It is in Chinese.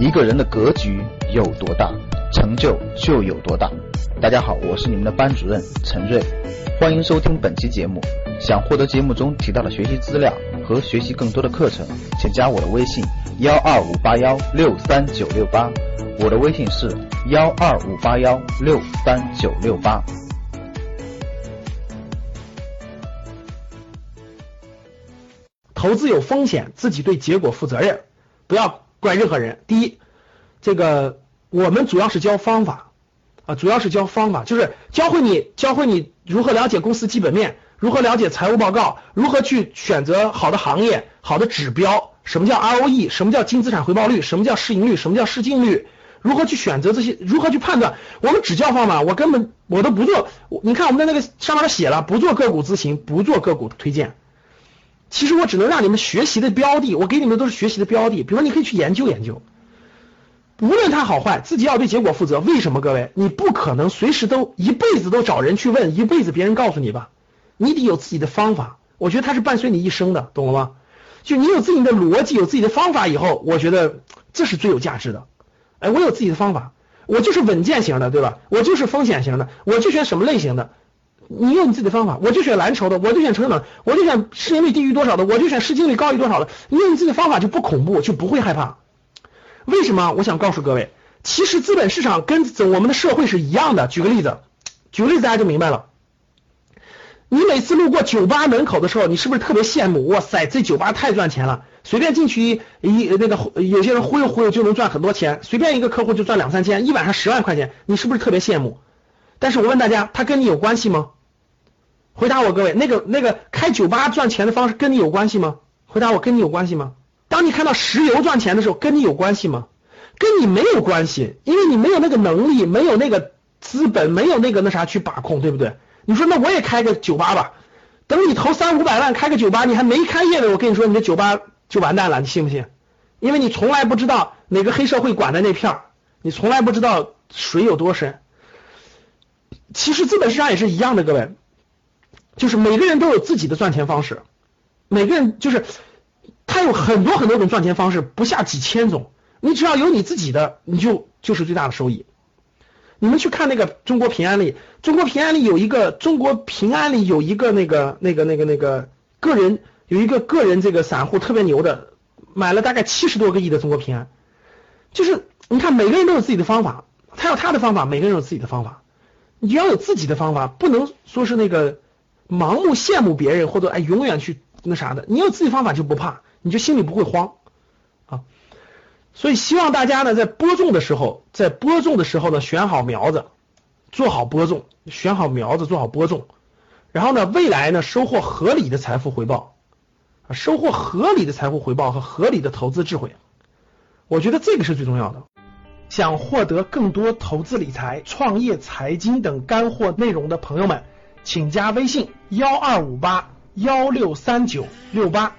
一个人的格局有多大，成就就有多大。大家好，我是你们的班主任陈瑞，欢迎收听本期节目。想获得节目中提到的学习资料和学习更多的课程，请加我的微信幺二五八幺六三九六八。我的微信是幺二五八幺六三九六八。投资有风险，自己对结果负责任，不要怪任何人。第一，这个我们主要是教方法啊，主要是教方法，就是教会你教会你如何了解公司基本面，如何了解财务报告，如何去选择好的行业、好的指标，什么叫 ROE，什么叫净资产回报率，什么叫市盈率，什么叫市净率，如何去选择这些，如何去判断。我们只教方法，我根本我都不做。你看我们的那个上面写了，不做个股咨询，不做个股推荐。其实我只能让你们学习的标的，我给你们都是学习的标的。比如说，你可以去研究研究，无论它好坏，自己要对结果负责。为什么？各位，你不可能随时都一辈子都找人去问，一辈子别人告诉你吧？你得有自己的方法。我觉得它是伴随你一生的，懂了吗？就你有自己的逻辑，有自己的方法以后，我觉得这是最有价值的。哎，我有自己的方法，我就是稳健型的，对吧？我就是风险型的，我就选什么类型的。你有你自己的方法，我就选蓝筹的，我就选成长，我就选市盈率低于多少的，我就选市净率高于多少的。你有你自己的方法就不恐怖，就不会害怕。为什么？我想告诉各位，其实资本市场跟我们的社会是一样的。举个例子，举个例子大家就明白了。你每次路过酒吧门口的时候，你是不是特别羡慕？哇塞，这酒吧太赚钱了，随便进去一一那个有些人忽悠忽悠就能赚很多钱，随便一个客户就赚两三千，一晚上十万块钱，你是不是特别羡慕？但是我问大家，他跟你有关系吗？回答我，各位，那个那个开酒吧赚钱的方式跟你有关系吗？回答我，跟你有关系吗？当你看到石油赚钱的时候，跟你有关系吗？跟你没有关系，因为你没有那个能力，没有那个资本，没有那个那啥去把控，对不对？你说那我也开个酒吧吧，等你投三五百万开个酒吧，你还没开业呢，我跟你说你的酒吧就完蛋了，你信不信？因为你从来不知道哪个黑社会管的那片儿，你从来不知道水有多深。其实资本市场也是一样的，各位。就是每个人都有自己的赚钱方式，每个人就是他有很多很多种赚钱方式，不下几千种。你只要有你自己的，你就就是最大的收益。你们去看那个中国平安里，中国平安里有一个中国平安里有一个那个那个那个那个个人有一个个人这个散户特别牛的，买了大概七十多个亿的中国平安。就是你看每个人都有自己的方法，他有他的方法，每个人有自己的方法。你要有自己的方法，不能说是那个。盲目羡慕别人或者哎永远去那啥的，你有自己方法就不怕，你就心里不会慌啊。所以希望大家呢在播种的时候，在播种的时候呢选好苗子，做好播种，选好苗子做好播种，然后呢未来呢收获合理的财富回报啊，收获合理的财富回报和合理的投资智慧，我觉得这个是最重要的。想获得更多投资理财、创业、财经等干货内容的朋友们。请加微信幺二五八幺六三九六八。